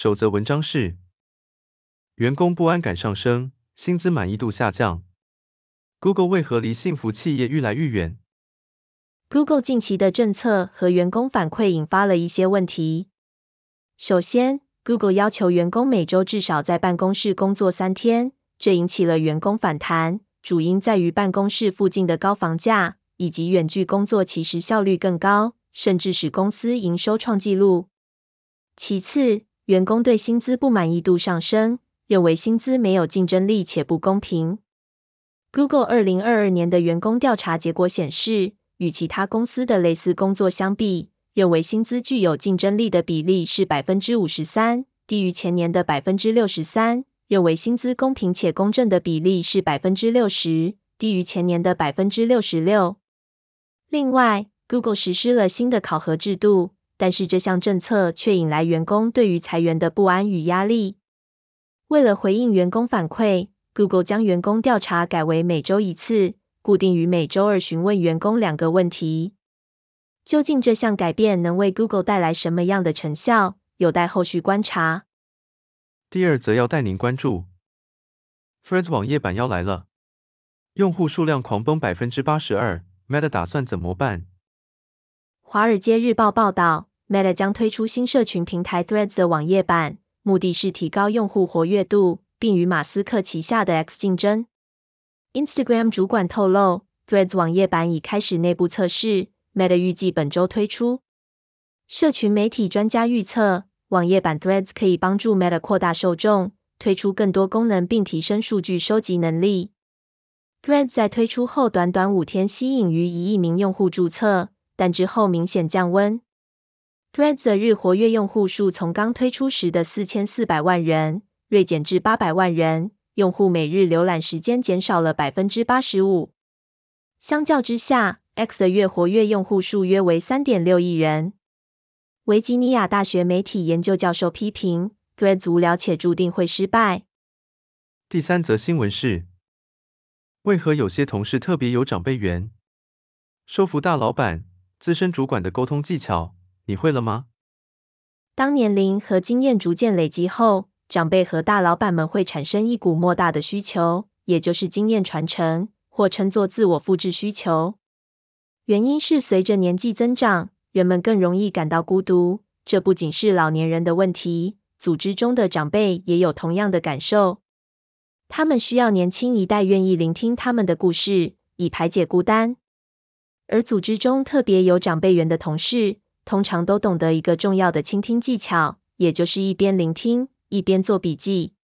首则文章是：员工不安感上升，薪资满意度下降。Google 为何离幸福企业愈来愈远？Google 近期的政策和员工反馈引发了一些问题。首先，Google 要求员工每周至少在办公室工作三天，这引起了员工反弹。主因在于办公室附近的高房价，以及远距工作其实效率更高，甚至使公司营收创纪录。其次，员工对薪资不满意度上升，认为薪资没有竞争力且不公平。Google 二零二二年的员工调查结果显示，与其他公司的类似工作相比，认为薪资具有竞争力的比例是百分之五十三，低于前年的百分之六十三。认为薪资公平且公正的比例是百分之六十，低于前年的百分之六十六。另外，Google 实施了新的考核制度，但是这项政策却引来员工对于裁员的不安与压力。为了回应员工反馈，Google 将员工调查改为每周一次，固定于每周二询问员工两个问题。究竟这项改变能为 Google 带来什么样的成效，有待后续观察。第二则要带您关注，Friends 网页版要来了，用户数量狂奔百分之八十二，Meta 打算怎么办？华尔街日报报道，Meta 将推出新社群平台 Threads 的网页版，目的是提高用户活跃度，并与马斯克旗下的 X 竞争。Instagram 主管透露，Threads 网页版已开始内部测试，Meta 预计本周推出。社群媒体专家预测。网页版 Threads 可以帮助 Meta 扩大受众，推出更多功能并提升数据收集能力。Threads 在推出后短短五天吸引逾一亿名用户注册，但之后明显降温。Threads 的日活跃用户数从刚推出时的四千四百万人，锐减至八百万人，用户每日浏览时间减少了百分之八十五。相较之下，X 的月活跃用户数约为三点六亿人。维吉尼亚大学媒体研究教授批评，Threads 无聊且注定会失败。第三则新闻是，为何有些同事特别有长辈缘？收服大老板、资深主管的沟通技巧，你会了吗？当年龄和经验逐渐累积后，长辈和大老板们会产生一股莫大的需求，也就是经验传承，或称作自我复制需求。原因是随着年纪增长，人们更容易感到孤独，这不仅是老年人的问题，组织中的长辈也有同样的感受。他们需要年轻一代愿意聆听他们的故事，以排解孤单。而组织中特别有长辈缘的同事，通常都懂得一个重要的倾听技巧，也就是一边聆听，一边做笔记。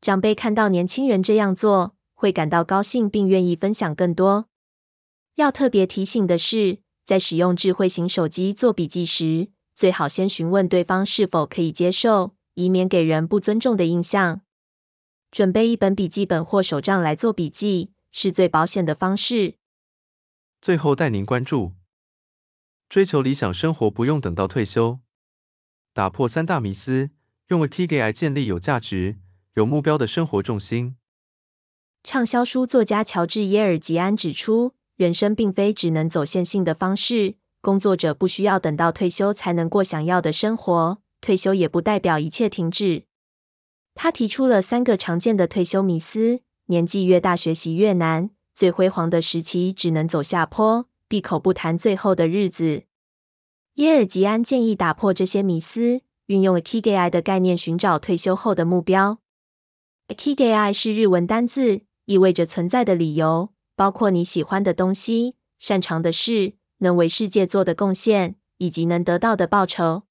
长辈看到年轻人这样做，会感到高兴并愿意分享更多。要特别提醒的是，在使用智慧型手机做笔记时，最好先询问对方是否可以接受，以免给人不尊重的印象。准备一本笔记本或手账来做笔记，是最保险的方式。最后带您关注，追求理想生活不用等到退休，打破三大迷思，用 Ikigai 建立有价值、有目标的生活重心。畅销书作家乔治·耶尔吉安指出。人生并非只能走线性的方式，工作者不需要等到退休才能过想要的生活，退休也不代表一切停止。他提出了三个常见的退休迷思：年纪越大学习越难，最辉煌的时期只能走下坡，闭口不谈最后的日子。耶尔吉安建议打破这些迷思，运用 Ikigai 的概念寻找退休后的目标。Ikigai 是日文单字，意味着存在的理由。包括你喜欢的东西、擅长的事、能为世界做的贡献，以及能得到的报酬。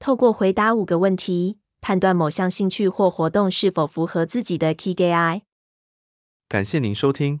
透过回答五个问题，判断某项兴趣或活动是否符合自己的 Ikigai。感谢您收听，